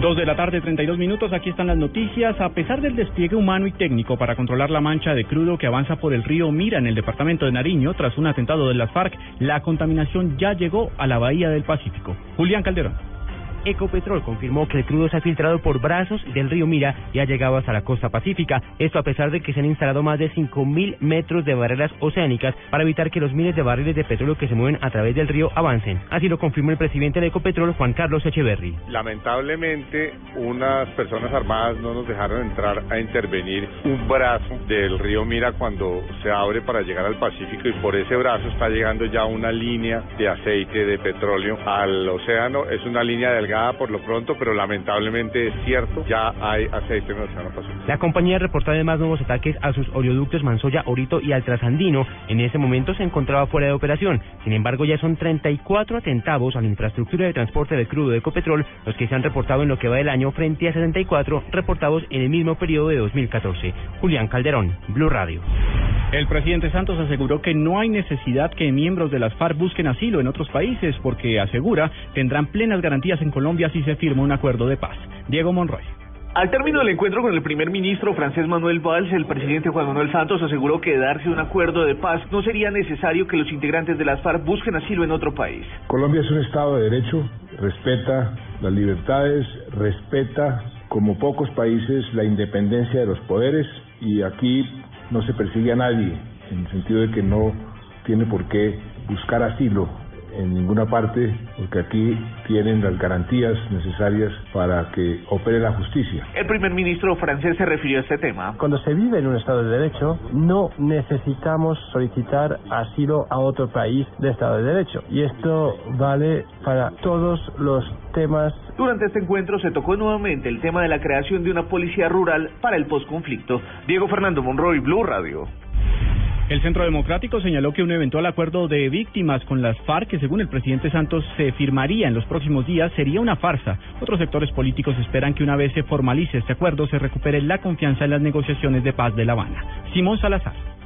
Dos de la tarde, 32 minutos. Aquí están las noticias. A pesar del despliegue humano y técnico para controlar la mancha de crudo que avanza por el río Mira en el departamento de Nariño tras un atentado de las FARC, la contaminación ya llegó a la bahía del Pacífico. Julián Calderón. Ecopetrol confirmó que el crudo se ha filtrado por brazos del río Mira y ha llegado hasta la costa pacífica. Esto a pesar de que se han instalado más de 5.000 metros de barreras oceánicas para evitar que los miles de barriles de petróleo que se mueven a través del río avancen. Así lo confirmó el presidente de Ecopetrol, Juan Carlos Echeverry. Lamentablemente, unas personas armadas no nos dejaron entrar a intervenir un brazo del río Mira cuando se abre para llegar al Pacífico y por ese brazo está llegando ya una línea de aceite de petróleo al océano. Es una línea delgada por lo pronto, pero lamentablemente es cierto, ya hay aceite en el Océano. La compañía reportó además nuevos ataques a sus oleoductos Mansoya, Orito y Altrasandino. En ese momento se encontraba fuera de operación. Sin embargo, ya son 34 atentados a la infraestructura de transporte de crudo de Ecopetrol, los que se han reportado en lo que va del año frente a 74 reportados en el mismo periodo de 2014. Julián Calderón, Blue Radio. El presidente Santos aseguró que no hay necesidad que miembros de las FARC busquen asilo en otros países porque asegura tendrán plenas garantías en Colombia si se firma un acuerdo de paz. Diego Monroy. Al término del encuentro con el primer ministro francés Manuel Valls, el presidente Juan Manuel Santos aseguró que de darse un acuerdo de paz no sería necesario que los integrantes de las FARC busquen asilo en otro país. Colombia es un Estado de Derecho, respeta las libertades, respeta como pocos países la independencia de los poderes y aquí no se persigue a nadie, en el sentido de que no tiene por qué buscar asilo en ninguna parte, porque aquí tienen las garantías necesarias para que opere la justicia. El primer ministro francés se refirió a este tema. Cuando se vive en un Estado de Derecho, no necesitamos solicitar asilo a otro país de Estado de Derecho. Y esto vale para todos los temas. Durante este encuentro se tocó nuevamente el tema de la creación de una policía rural para el posconflicto. Diego Fernando Monroy, Blue Radio. El Centro Democrático señaló que un eventual acuerdo de víctimas con las FARC, que según el presidente Santos se firmaría en los próximos días, sería una farsa. Otros sectores políticos esperan que una vez se formalice este acuerdo se recupere la confianza en las negociaciones de paz de La Habana. Simón Salazar.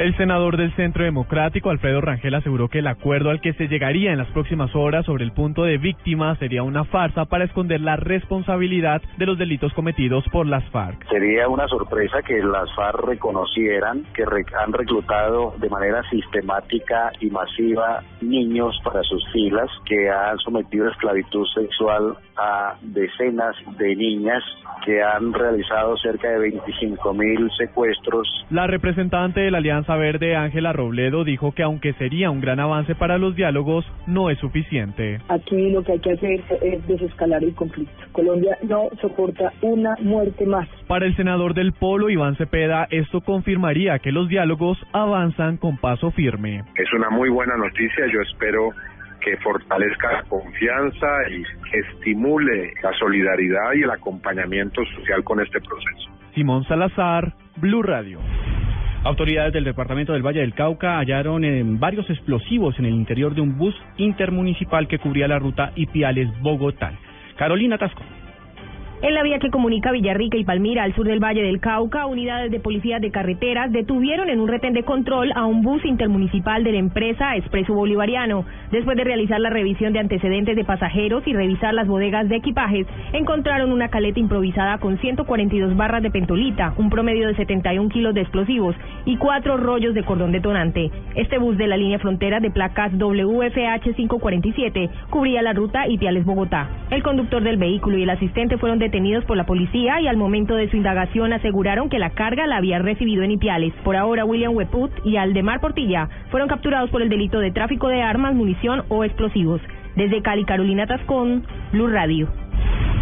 El senador del Centro Democrático, Alfredo Rangel, aseguró que el acuerdo al que se llegaría en las próximas horas sobre el punto de víctimas sería una farsa para esconder la responsabilidad de los delitos cometidos por las FARC. Sería una sorpresa que las FARC reconocieran que han reclutado de manera sistemática y masiva niños para sus filas, que han sometido a esclavitud sexual a decenas de niñas, que han realizado cerca de 25 mil secuestros. La representante de la Alianza Verde, Ángela Robledo, dijo que aunque sería un gran avance para los diálogos, no es suficiente. Aquí lo que hay que hacer es desescalar el conflicto. Colombia no soporta una muerte más. Para el senador del Polo, Iván Cepeda, esto confirmaría que los diálogos avanzan con paso firme. Es una muy buena noticia, yo espero que fortalezca la confianza y que estimule la solidaridad y el acompañamiento social con este proceso. Simón Salazar, Blue Radio. Autoridades del departamento del Valle del Cauca hallaron eh, varios explosivos en el interior de un bus intermunicipal que cubría la ruta Ipiales-Bogotá. Carolina Tasco. En la vía que comunica Villarrica y Palmira al sur del Valle del Cauca, unidades de policía de carreteras detuvieron en un retén de control a un bus intermunicipal de la empresa Expreso Bolivariano. Después de realizar la revisión de antecedentes de pasajeros y revisar las bodegas de equipajes, encontraron una caleta improvisada con 142 barras de pentolita, un promedio de 71 kilos de explosivos y cuatro rollos de cordón detonante. Este bus de la línea frontera de placas WFH 547 cubría la ruta Ipiales-Bogotá. El conductor del vehículo y el asistente fueron detenidos por la policía y al momento de su indagación aseguraron que la carga la había recibido en Ipiales. Por ahora, William Weput y Aldemar Portilla fueron capturados por el delito de tráfico de armas, munición o explosivos. Desde Cali, Carolina Tascón, Blue Radio.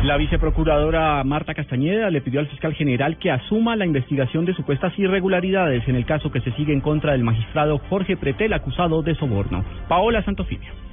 La viceprocuradora Marta Castañeda le pidió al fiscal general que asuma la investigación de supuestas irregularidades en el caso que se sigue en contra del magistrado Jorge Pretel acusado de soborno. Paola Santofimio.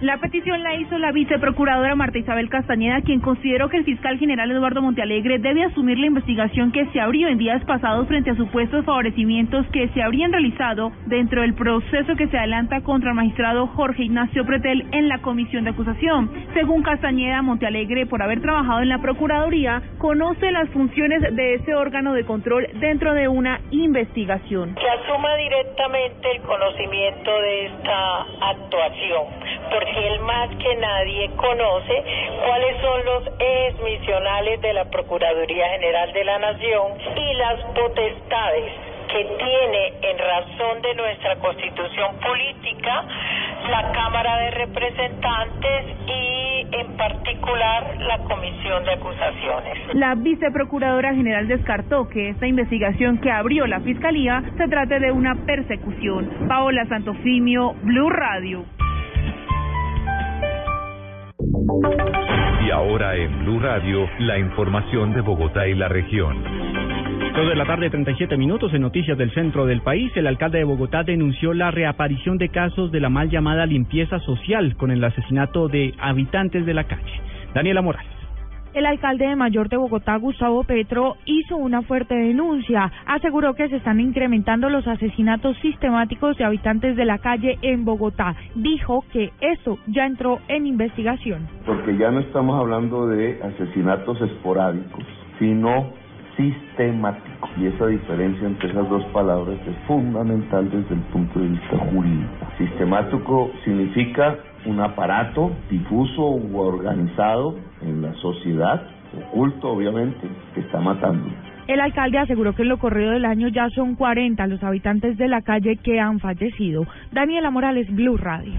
La petición la hizo la viceprocuradora Marta Isabel Castañeda, quien consideró que el fiscal general Eduardo Montealegre debe asumir la investigación que se abrió en días pasados frente a supuestos favorecimientos que se habrían realizado dentro del proceso que se adelanta contra el magistrado Jorge Ignacio Pretel en la comisión de acusación. Según Castañeda, Montealegre, por haber trabajado en la Procuraduría, conoce las funciones de ese órgano de control dentro de una investigación. Que asuma directamente el conocimiento de esta actuación, él más que nadie conoce cuáles son los ejes misionales de la Procuraduría General de la Nación y las potestades que tiene en razón de nuestra constitución política la Cámara de Representantes y en particular la Comisión de Acusaciones. La viceprocuradora general descartó que esta investigación que abrió la Fiscalía se trate de una persecución. Paola Santofimio, Blue Radio. Y ahora en Blue Radio, la información de Bogotá y la región. Dos de la tarde, 37 minutos en noticias del centro del país. El alcalde de Bogotá denunció la reaparición de casos de la mal llamada limpieza social con el asesinato de habitantes de la calle. Daniela Morales. El alcalde de Mayor de Bogotá, Gustavo Petro, hizo una fuerte denuncia. Aseguró que se están incrementando los asesinatos sistemáticos de habitantes de la calle en Bogotá. Dijo que eso ya entró en investigación. Porque ya no estamos hablando de asesinatos esporádicos, sino sistemáticos. Y esa diferencia entre esas dos palabras es fundamental desde el punto de vista jurídico. Sistemático significa un aparato difuso o organizado en la sociedad, oculto obviamente, que está matando. El alcalde aseguró que en lo corrido del año ya son 40 los habitantes de la calle que han fallecido. Daniela Morales, Blue Radio.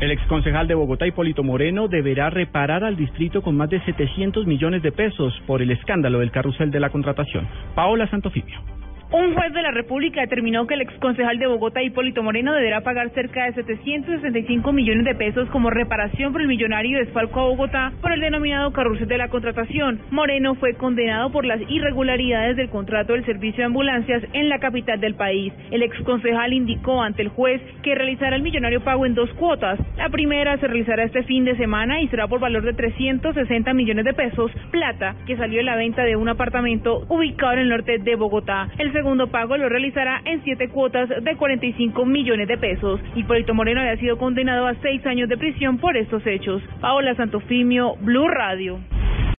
El exconcejal de Bogotá, Hipólito Moreno, deberá reparar al distrito con más de 700 millones de pesos por el escándalo del carrusel de la contratación. Paola Santofimio. Un juez de la República determinó que el exconcejal de Bogotá, Hipólito Moreno, deberá pagar cerca de 765 millones de pesos como reparación por el millonario desfalco a Bogotá por el denominado carrusel de la contratación. Moreno fue condenado por las irregularidades del contrato del servicio de ambulancias en la capital del país. El exconcejal indicó ante el juez que realizará el millonario pago en dos cuotas. La primera se realizará este fin de semana y será por valor de 360 millones de pesos, plata que salió de la venta de un apartamento ubicado en el norte de Bogotá. Segundo pago lo realizará en siete cuotas de 45 millones de pesos. Hipólito Moreno había sido condenado a seis años de prisión por estos hechos. Paola Santofimio, Blue Radio.